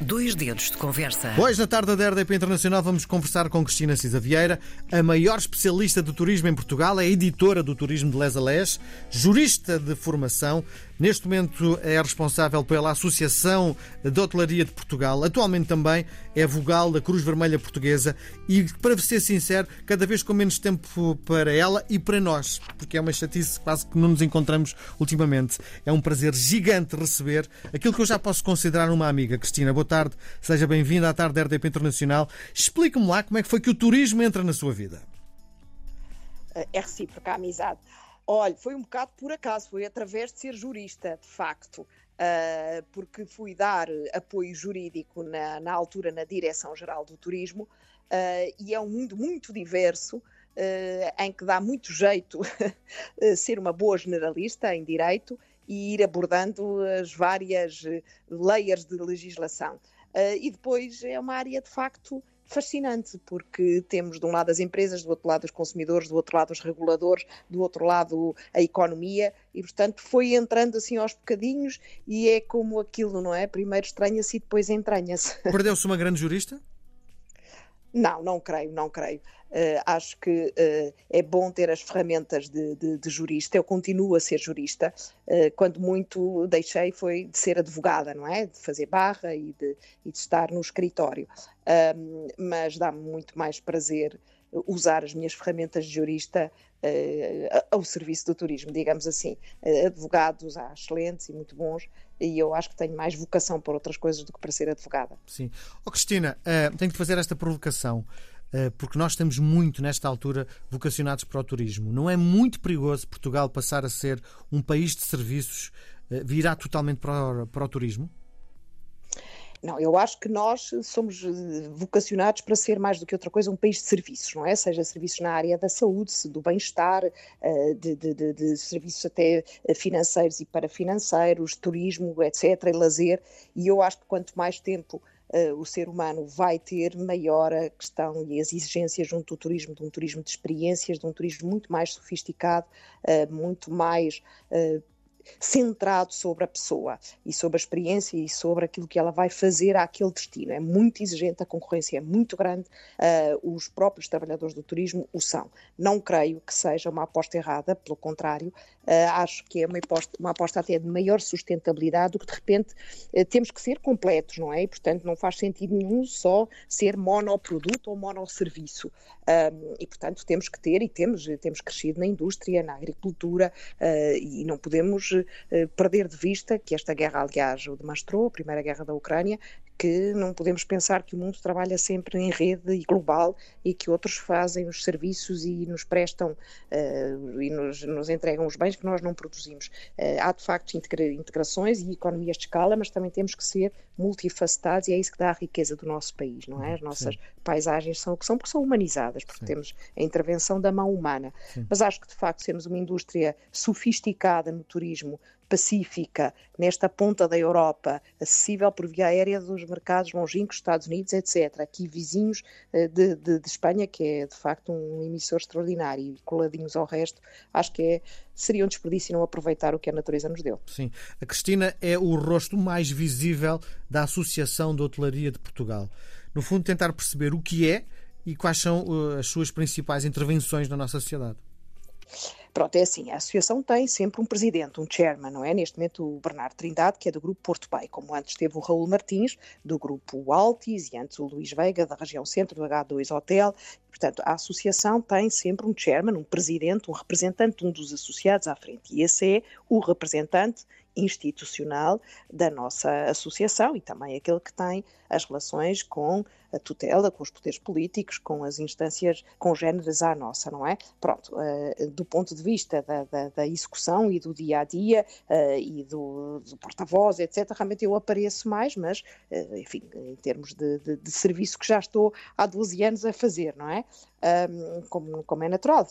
Dois dedos de conversa. Hoje, na tarde da RDP Internacional, vamos conversar com Cristina Cisa Vieira, a maior especialista do turismo em Portugal, é editora do Turismo de Les a Les, jurista de formação. Neste momento é responsável pela Associação de Hotelaria de Portugal. Atualmente também é vogal da Cruz Vermelha Portuguesa e, para ser sincero, cada vez com menos tempo para ela e para nós, porque é uma chatice quase que não nos encontramos ultimamente. É um prazer gigante receber aquilo que eu já posso considerar uma amiga. Cristina, boa tarde, seja bem-vinda à tarde da RDP Internacional. Explique-me lá como é que foi que o turismo entra na sua vida. É recíproca a amizade. Olha, foi um bocado por acaso, foi através de ser jurista, de facto, uh, porque fui dar apoio jurídico na, na altura na Direção-Geral do Turismo uh, e é um mundo muito diverso. Uh, em que dá muito jeito ser uma boa generalista em direito e ir abordando as várias layers de legislação. E depois é uma área de facto fascinante, porque temos de um lado as empresas, do outro lado os consumidores, do outro lado os reguladores, do outro lado a economia, e portanto foi entrando assim aos bocadinhos e é como aquilo, não é? Primeiro estranha-se e depois entranha-se. Perdeu-se uma grande jurista? Não, não creio, não creio. Uh, acho que uh, é bom ter as ferramentas de, de, de, jurista. Eu continuo a ser jurista. Uh, quando muito deixei foi de ser advogada, não é? De fazer barra e de, e de estar no escritório. mas dá-me muito mais prazer usar as minhas ferramentas de jurista ao serviço do turismo, digamos assim. Advogados há excelentes e muito bons, e eu acho que tenho mais vocação para outras coisas do que para ser advogada. Sim. Oh, Cristina, uh, tenho que fazer esta provocação. Porque nós estamos muito, nesta altura, vocacionados para o turismo. Não é muito perigoso Portugal passar a ser um país de serviços, virar totalmente para o, para o turismo? Não, eu acho que nós somos eh, vocacionados para ser mais do que outra coisa um país de serviços, não é? Seja serviços na área da saúde, do bem-estar, eh, de, de, de, de, serviços até eh, financeiros e parafinanceiros, turismo, etc., e lazer. E eu acho que quanto mais tempo o ser humano vai ter maior a questão e as exigências junto do turismo, de um turismo de experiências, de um turismo muito mais sofisticado, muito mais centrado sobre a pessoa e sobre a experiência e sobre aquilo que ela vai fazer àquele destino. É muito exigente, a concorrência é muito grande, uh, os próprios trabalhadores do turismo o são. Não creio que seja uma aposta errada, pelo contrário, acho que é uma aposta, uma aposta até de maior sustentabilidade do que de repente uh, temos que ser completos, não é? E, portanto, não faz sentido nenhum só ser monoproduto ou monosserviço. e, portanto, temos que ter, e temos, temos crescido na indústria, na agricultura, e não podemos eh, perder de vista que esta guerra, aliás, o demonstrou, a primeira guerra da Ucrânia, que não podemos pensar que o mundo trabalha sempre em rede e global e que outros fazem os serviços e nos prestam uh, e nos, nos, entregam os bens que nós não produzimos. Uh, há de facto integra integrações e economias de escala, mas também temos que ser multifacetados e é isso que dá a riqueza do nosso país, não é? As nossas Sim. Paisagens são o que são porque são humanizadas, porque Sim. temos a intervenção da mão humana. Sim. Mas acho que de facto sermos uma indústria sofisticada no turismo, pacífica, nesta ponta da Europa, acessível por via aérea dos mercados longínquos, Estados Unidos, etc. Aqui vizinhos eh, de, de, de, Espanha, que é de facto um emissor extraordinário, e coladinhos ao resto, acho que é, seria um desperdício não aproveitar o que a natureza nos deu. Sim. A Cristina é o rosto mais visível da Associação de Hotelaria de Portugal. No fundo, tentar perceber o que é e quais são uh, as suas principais intervenções na nossa sociedade. Pronto, é assim, a associação tem sempre um presidente, um chairman, não é? Neste momento o Bernardo Trindade, que é do grupo Porto Bay, como antes teve o Raul Martins, do grupo Altis, e antes o Luís Veiga, da região centro, do H2 Hotel. Portanto, a associação tem sempre um chairman, um presidente, um representante, um dos associados à frente. E esse é o representante institucional da nossa associação e também aquele que tem as relações com a tutela, com os poderes políticos, com as instâncias congêneres à nossa, não é? Pronto, uh, do ponto de vista da, da, da, execução e do dia a dia uh, e do, do porta-voz, etc., realmente eu apareço mais, mas, uh, enfim, em termos de, de, de, serviço que já estou há 12 anos a fazer, não é? Um, como, como, é natural,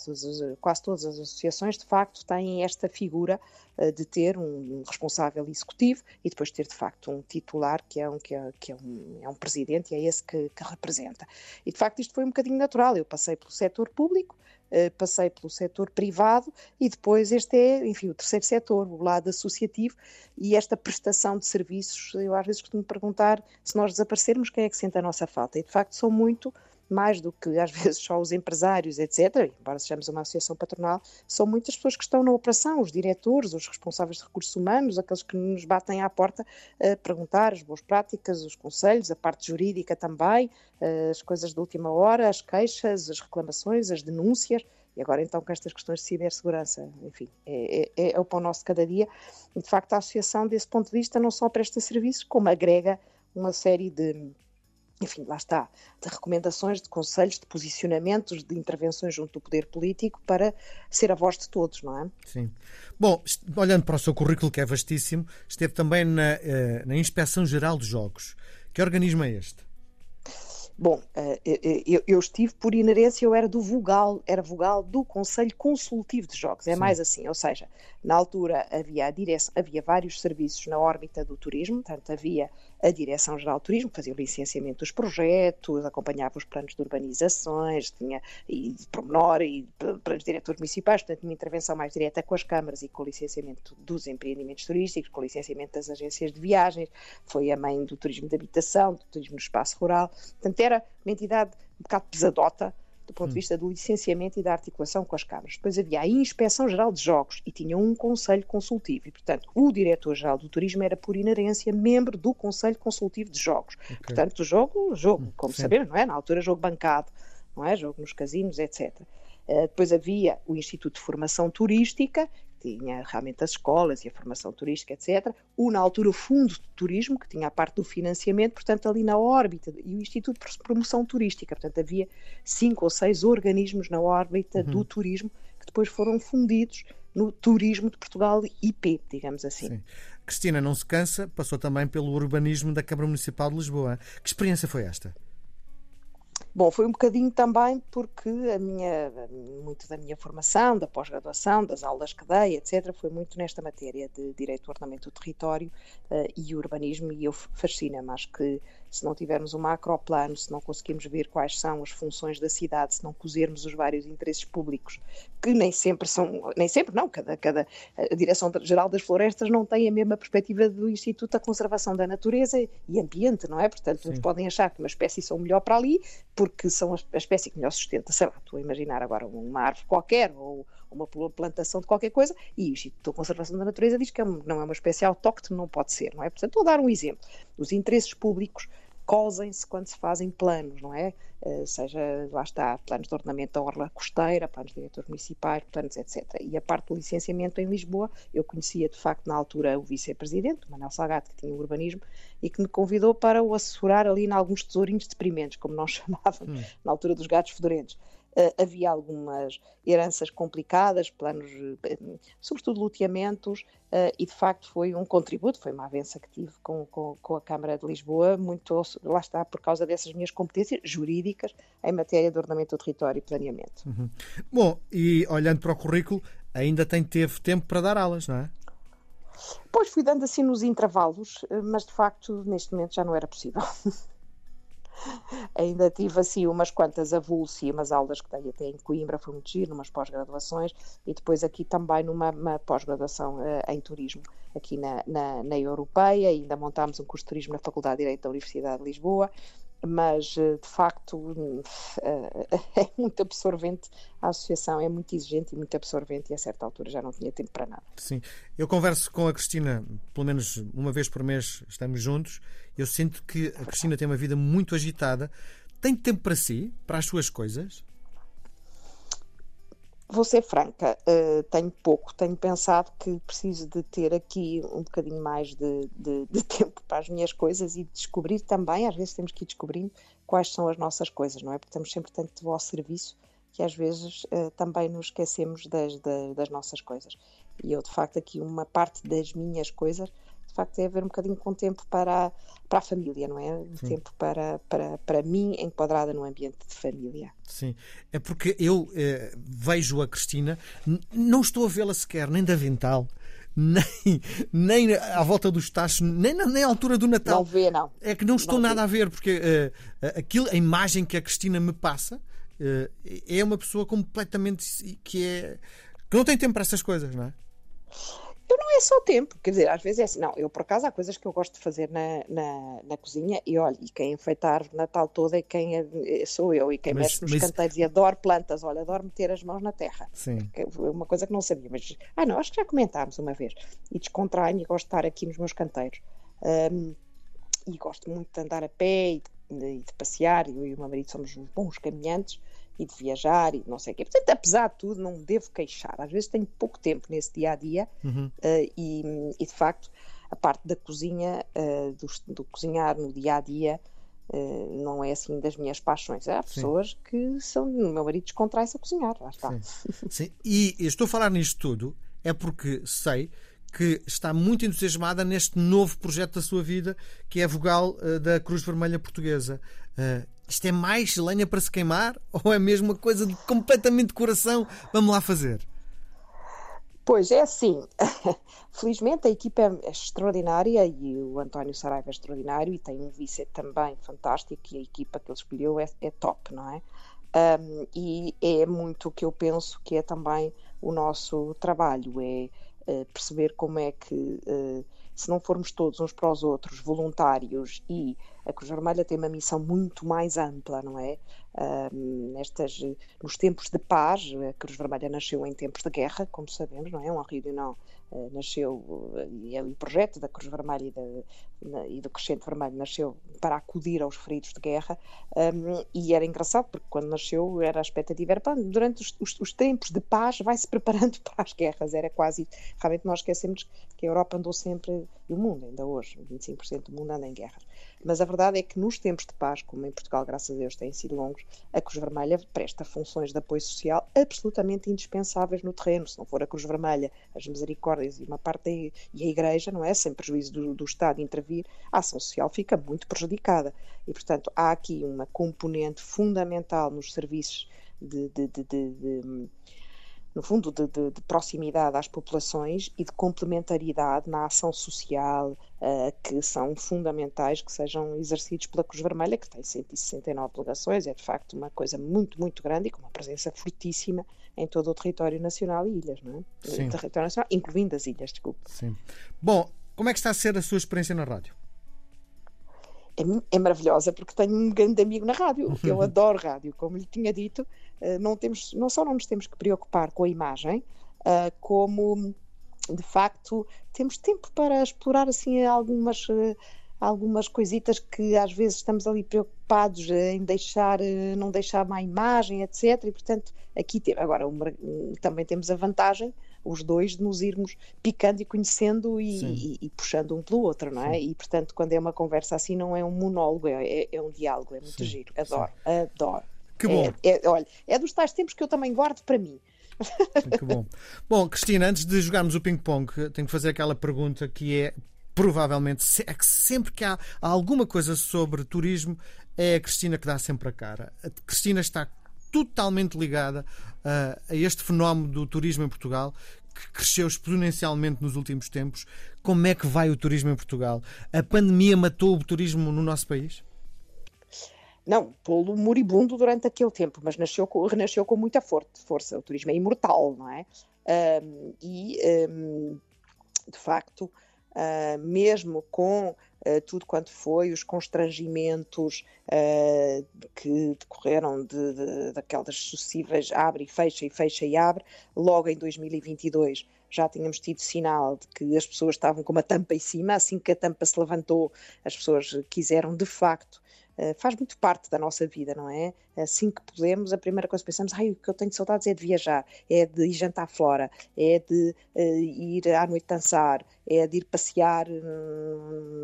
quase todas as associações de facto têm esta figura uh, de ter um responsável executivo e depois ter de facto um titular que é um, que é, que é um, é um presidente e é esse que que, representa. E de facto isto foi um bocadinho natural. Eu passei pelo setor público, Uh, passei pelo setor privado e depois este é, enfim, o terceiro setor, o lado associativo e esta prestação de serviços, eu às vezes costumo perguntar se nós desaparecermos, quem é que sente a nossa falta? E de facto são muito mais do que às vezes só os empresários, etc., embora sejamos uma associação patronal, são muitas pessoas que estão na operação, os diretores, os responsáveis de recursos humanos, aqueles que nos batem à porta a perguntar as boas práticas, os conselhos, a parte jurídica também, as coisas de última hora, as queixas, as reclamações, as denúncias. E agora, então, com estas questões de cibersegurança, enfim, é, é, é o pão nosso de cada dia. E, de facto, a associação, desse ponto de vista, não só presta serviços, como agrega uma série de enfim, lá está, de recomendações, de conselhos, de posicionamentos, de intervenções junto do poder político para ser a voz de todos, não é? Sim. Bom, olhando para o seu currículo, que é vastíssimo, esteve também na, eh, na Inspeção Geral dos Jogos. Que organismo é este? Bom, eh, eh, eu, estive por inerência, eu era do vogal, era vogal do Conselho Consultivo de Jogos, é Sim. mais assim, ou seja, na altura havia, direção, havia vários serviços na órbita do turismo, portanto havia a Direção-Geral do Turismo, fazia o licenciamento dos projetos, acompanhava os planos de urbanizações, tinha e de promenor e para os diretores municipais, portanto tinha intervenção mais direta com as câmaras e com o licenciamento dos empreendimentos turísticos, com o licenciamento das agências de viagens, foi a mãe do turismo de habitação, do turismo no espaço rural, portanto era uma entidade um bocado pesadota, do ponto de hum. vista do licenciamento e da articulação com as câmaras. Depois havia a Inspeção Geral de Jogos e tinha um conselho consultivo. E, portanto, o diretor-geral do turismo era, por inerência, membro do Conselho Consultivo de Jogos. Okay. Portanto, jogo, jogo, hum, como Sim. sabemos, não é? Na altura, jogo bancado, não é? Jogo nos casinos, etc. Uh, eh, depois havia o Instituto de Formação Turística, tinha realmente as escolas e a formação turística, etc. O, na altura, o Fundo de Turismo, que tinha a parte do financiamento, portanto, ali na órbita, e o Instituto de Promoção Turística. Portanto, havia cinco ou seis organismos na órbita uhum. do turismo que depois foram fundidos no Turismo de Portugal IP, digamos assim. Sim. Cristina não se cansa, passou também pelo urbanismo da Câmara Municipal de Lisboa. Que experiência foi esta? Bom, foi um bocadinho também porque a minha, muito da minha formação, da pós-graduação, das aulas que dei, etc., foi muito nesta matéria de direito ordenamento do território uh, e urbanismo, e eu fascina-me. Acho que se não tivermos um macroplano, se não conseguirmos ver quais são as funções da cidade, se não cosermos os vários interesses públicos, que nem sempre são, nem sempre não, cada, cada a Direção-Geral das Florestas não tem a mesma perspectiva do Instituto da Conservação da Natureza e Ambiente, não é? Portanto, uns podem achar que uma espécie são melhor para ali, porque são a espécie que melhor sustenta, sei lá, estou a imaginar agora uma árvore qualquer ou uma plantação de qualquer coisa, e o Instituto da Conservação da Natureza diz que é não é uma espécie autóctone, não pode ser, não é? Portanto, vou dar um exemplo. Os interesses públicos cosem-se quando se fazem planos, não é? Uh, seja, lá está, planos de ordenamento da orla costeira, planos de diretores municipais, planos, etc. E a parte do licenciamento em Lisboa, eu conhecia de facto na altura o vice-presidente, Manuel Salgado, que tinha o urbanismo, e que me convidou para o assessorar ali em alguns tesourinhos deprimentes, como nós chamávamos, hum. na altura dos gatos fedorentos. Uh, havia algumas heranças complicadas, planos, uh, sobretudo loteamentos, uh, e de facto foi um contributo, foi uma avença que tive com, com, com, a Câmara de Lisboa, muito, lá está, por causa dessas minhas competências jurídicas em matéria de ordenamento do território e planeamento. Uhum. Bom, e olhando para o currículo, ainda tem, teve tempo para dar aulas, não é? Pois fui dando assim nos intervalos, mas de facto neste momento já não era possível. Ainda tive assim umas quantas avulsos e umas aulas que dei até em Coimbra, foi muito giro, umas pós-graduações e depois aqui também numa pós-graduação uh, em turismo aqui na, na, na Europeia, ainda montámos um curso de turismo na Faculdade de Direito da Universidade de Lisboa mas eh, de facto eh, é muito absorvente, a associação é muito exigente e muito absorvente e a certa altura já não tinha tempo para nada. Sim, eu converso com a Cristina, pelo menos uma vez por mês estamos juntos, eu sinto que a Cristina tem uma vida muito agitada, tem tempo para si, para as suas coisas? Vou ser franca, uh, tenho pouco, tenho pensado que preciso de ter aqui um bocadinho mais de, de, de, tempo para as minhas coisas e descobrir também, às vezes temos que ir descobrindo quais são as nossas coisas, não é? Porque estamos sempre tanto ao serviço que às vezes uh, também nos esquecemos das, das, das nossas coisas. E eu, de facto, aqui uma parte das minhas coisas facto é haver um bocadinho com tempo para, para a família, não é? Um tempo para, para, para mim enquadrada no ambiente de família. Sim, é porque eu eh, vejo a Cristina, não estou a vê-la sequer nem de avental, nem, nem à volta dos tachos, nem, nem à altura do Natal. Não vê, não. É que não estou não nada vê. a ver, porque uh, aquilo, a imagem que a Cristina me passa uh, é uma pessoa completamente que é que não tem tempo para essas coisas, não é? Eu não é só tempo, quer dizer, às vezes é assim, não, eu por acaso há coisas que eu gosto de fazer na, na, na cozinha e olha, e quem enfeita a árvore de Natal toda é quem é, sou eu e quem mas, mexe nos mas... canteiros e adoro plantas, olha, adoro meter as mãos na terra. Sim. É uma coisa que não sabia, mas, ah não, acho que já comentámos uma vez. E descontraio e gosto de estar aqui nos meus canteiros. Um, e gosto muito de andar a pé e de, de, de passear, eu e o meu marido somos bons caminhantes e de viajar e não sei o quê. Portanto, apesar de tudo, não devo queixar. Às vezes tenho pouco tempo nesse dia a dia uhum. uh, e, e, de facto, a parte da cozinha, uh, do, do, cozinhar no dia a dia, uh, não é assim das minhas paixões. Há pessoas Sim. que são. O meu marido descontrai-se a cozinhar, lá está. Sim. Sim. E estou a falar nisto tudo é porque sei que está muito entusiasmada neste novo projeto da sua vida, que é a vogal uh, da Cruz Vermelha Portuguesa. Uh, isto é mais lenha para se queimar ou é mesmo uma coisa de completamente de coração? Vamos lá fazer. Pois é assim, felizmente a equipa é extraordinária e o António Saraiva é extraordinário e tem um vice também fantástico e a equipa que ele escolheu é, é top, não é? Um, e é muito o que eu penso que é também o nosso trabalho, é uh, perceber como é que uh, se não formos todos uns para os outros voluntários e a Cruz Vermelha tem uma missão muito mais ampla, não é? Nestas, nos tempos de paz, a Cruz Vermelha nasceu em tempos de guerra, como sabemos, não é? Um Rio não uh, nasceu, e o projeto da Cruz Vermelha e, da, e, do Crescente Vermelho nasceu para acudir aos feridos de guerra, um, e era engraçado, porque quando nasceu era a expectativa, era, durante os, os, os tempos de paz vai-se preparando para as guerras, era quase, realmente nós esquecemos que a Europa andou sempre, e o mundo ainda hoje, 25% do mundo anda em guerras, mas a verdade é que nos tempos de paz, como em Portugal, graças a Deus, têm sido longos, a Cruz Vermelha presta funções de apoio social absolutamente indispensáveis no terreno. Se não for a Cruz Vermelha, as misericórdias e uma parte e a Igreja, não é? Sem prejuízo do, do Estado intervir, a ação social fica muito prejudicada. E, portanto, há aqui uma componente fundamental nos serviços de, de, de, de no fundo, de, de, de, proximidade às populações e de complementaridade na ação social, uh, que são fundamentais que sejam exercidos pela Cruz Vermelha, que tem 169 delegações, é de facto uma coisa muito, muito grande e com uma presença fortíssima em todo o território nacional e ilhas, não é? Sim. Território nacional, incluindo as ilhas, desculpe. Sim. Bom, como é que está a ser a sua experiência na rádio? é, é, maravilhosa porque tenho um grande amigo na rádio. Eu adoro rádio, como lhe tinha dito. Eh, não, temos, não só não nos temos que preocupar com a imagem, eh, como de facto temos tempo para explorar assim algumas eh, algumas coisitas que às vezes estamos ali preocupados em deixar, não deixar má imagem, etc. E portanto, aqui tem, agora também temos a vantagem os dois de nos irmos picando e conhecendo e, e, e puxando um pelo outro, não é? Sim. E portanto, quando é uma conversa assim, não é um monólogo, é, é, é um diálogo, é muito Sim. giro. Adoro, Sim. adoro. Que bom. É, é, olha, é dos tais tempos que eu também guardo para mim. Que bom. Bom, Cristina, antes de jogarmos o ping-pong, tenho que fazer aquela pergunta que é provavelmente é que sempre que há alguma coisa sobre turismo é a Cristina que dá sempre a cara. A Cristina está totalmente ligada uh, a este fenómeno do turismo em Portugal que cresceu exponencialmente nos últimos tempos. Como é que vai o turismo em Portugal? A pandemia matou o turismo no nosso país? Não, pô-lo moribundo durante aquele tempo, mas nasceu, renasceu com muita força. O turismo é imortal, não é? Um, e, um, de facto, uh, mesmo com uh, tudo quanto foi os constrangimentos uh, que decorreram de, de, daquelas sucessivas abre e fecha e fecha e abre, logo em 2022 já tínhamos tido sinal de que as pessoas estavam com uma tampa em cima, assim que a tampa se levantou, as pessoas quiseram de facto faz muito parte da nossa vida, não é? Assim que podemos, a primeira coisa que pensamos, ai, o que eu tenho saudades é de viajar, é de ir jantar fora, é de uh, ir à noite dançar, é de ir passear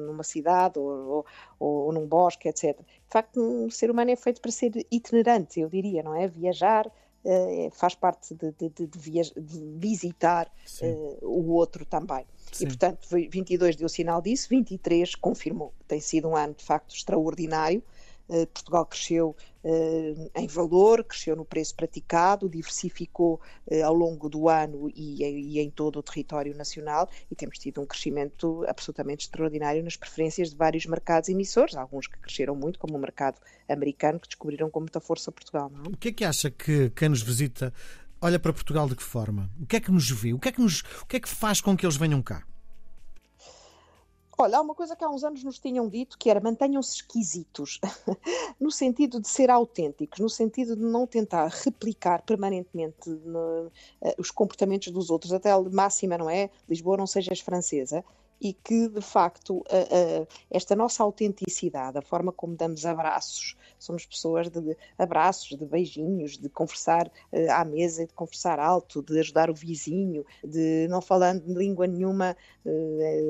numa cidade ou, ou, ou, num bosque, etc. De facto, um ser humano é feito para ser itinerante, eu diria, não é? Viajar, Uh, faz parte de, de, de, de visitar uh, o outro também. Sim. E, portanto, 22 deu sinal disso, 23 confirmou. Tem sido um ano, de facto, extraordinário. Uh, Portugal cresceu em valor, cresceu no preço praticado, diversificou uh, ao longo do ano e, em todo o território nacional e temos tido um crescimento absolutamente extraordinário nas preferências de vários mercados emissores, alguns que cresceram muito, como o mercado americano, que descobriram com muita força Portugal. É? O que é que acha que quem nos visita olha para Portugal de que forma? O que é que nos vê? O que é que, nos, o que, é que faz com que eles venham cá? Olha, há uma coisa que há uns anos nos tinham dito que era mantenham-se esquisitos, no sentido de ser autênticos, no sentido de não tentar replicar permanentemente no, uh, os comportamentos dos outros, até a máxima, não é? Lisboa não sejas francesa e que, de facto, uh, uh, esta nossa autenticidade, a forma como damos abraços, somos pessoas de abraços, de beijinhos, de conversar uh, à mesa, de conversar alto, de ajudar o vizinho, de não falando língua nenhuma,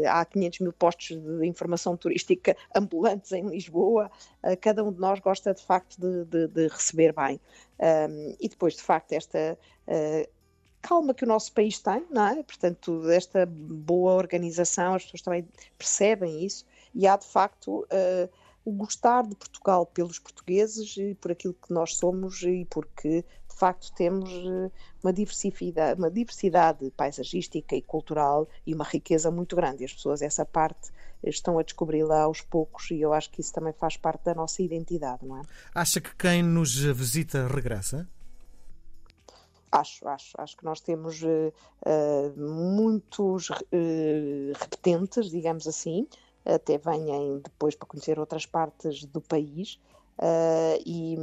há 500 mil postos de informação turística ambulantes em Lisboa, cada um de nós gosta, de facto, de, de, de receber bem. Um, e depois, de facto, esta calma que o nosso país tem, não é? Portanto, esta boa organização, as pessoas também percebem isso e há de facto uh, o gostar de Portugal pelos portugueses e por aquilo que nós somos e porque de facto temos eh, uma diversidade, uma diversidade paisagística e cultural e uma riqueza muito grande. E as pessoas essa parte estão a descobri-la aos poucos e eu acho que isso também faz parte da nossa identidade, não é? Acha que quem nos visita regressa? Acho, acho. Acho que nós temos uh, muitos uh, repetentes, digamos assim, até vêm depois para conhecer outras partes do país. e,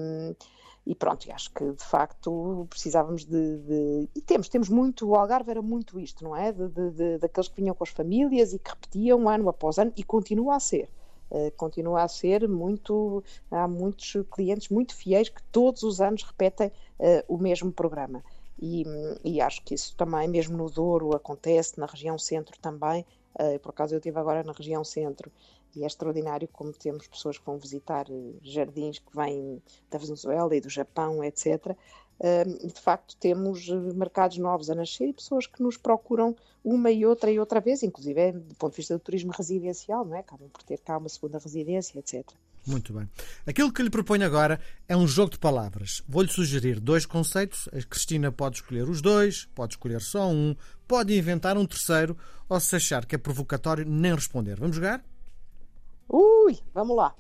e pronto, acho que de facto precisávamos de, de, E temos, temos muito. O Algarve era muito isto, não é? De, de, daqueles que vinham com as famílias e que repetiam ano após ano e continua a ser. Uh, continua a ser muito. Há muitos clientes muito fiéis que todos os anos repetem uh, o mesmo programa. E, e, acho que isso também, mesmo no Douro, acontece, na região centro também. Uh, por acaso eu estive agora na região centro e é extraordinário como temos pessoas que vão visitar eh, jardins que vêm da Venezuela e do Japão, etc. Uh, de facto, temos mercados novos a nascer e pessoas que nos procuram uma e outra e outra vez, inclusive do ponto de vista do turismo residencial, não é? Acabam por ter cá uma segunda residência, etc. Muito bem. Aquilo que lhe proponho agora é um jogo de palavras. Vou-lhe sugerir dois conceitos. A Cristina pode escolher os dois, pode escolher só um, pode inventar um terceiro, ou se achar que é provocatório, nem responder. Vamos jogar? Ui, vamos lá.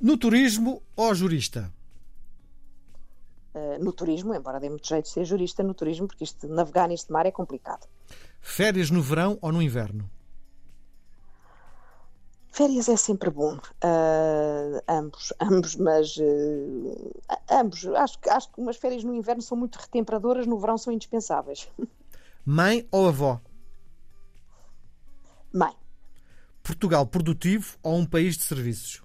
No turismo ou jurista? Uh, no turismo, embora dê muito jeito de ser jurista no turismo, porque isto, navegar neste mar é complicado. Férias no verão ou no inverno? Férias é sempre bom, uh, ambos, ambos, mas uh, ambos. Acho, acho que umas férias no inverno são muito retemperadoras, no verão são indispensáveis. Mãe ou avó? Mãe. Portugal produtivo ou um país de serviços?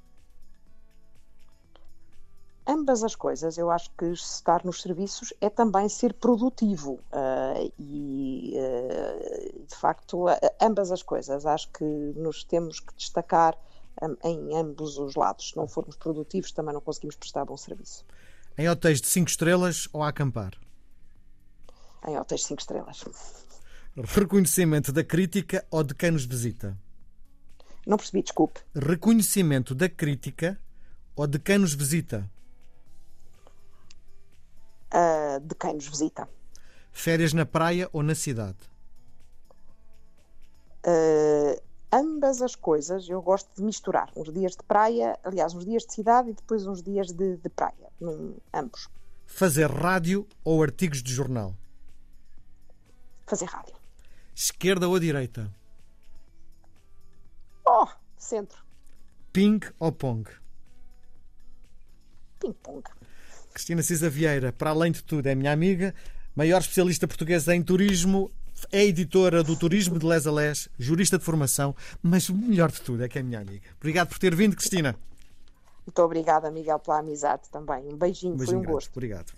Ambas as coisas. Eu acho que estar nos serviços é também ser produtivo uh, e, uh, de facto, ambas as coisas. Acho que nos temos que destacar um, em ambos os lados. Se não formos produtivos, também não conseguimos prestar bom serviço. Em hotéis de 5 estrelas ou a acampar? Em hotéis de 5 estrelas. Reconhecimento da crítica ou de quem nos visita? Não percebi, desculpe. Reconhecimento da crítica ou de quem nos visita? Uh, de quem nos visita. Férias na praia ou na cidade? Uh, ambas as coisas eu gosto de misturar. Uns dias de praia, aliás, uns dias de cidade e depois uns dias de, de praia. Num, ambos. Fazer rádio ou artigos de jornal? Fazer rádio. Esquerda ou direita? Oh, centro. Ping ou pong? Ping-pong. Cristina Cisa Vieira, para além de tudo, é minha amiga, maior especialista portuguesa em turismo, é editora do Turismo de Les a Les, jurista de formação, mas o melhor de tudo é que é minha amiga. Obrigado por ter vindo, Cristina. Muito obrigada, Miguel, pela amizade também. Um beijinho, um beijinho foi um gosto. Obrigado.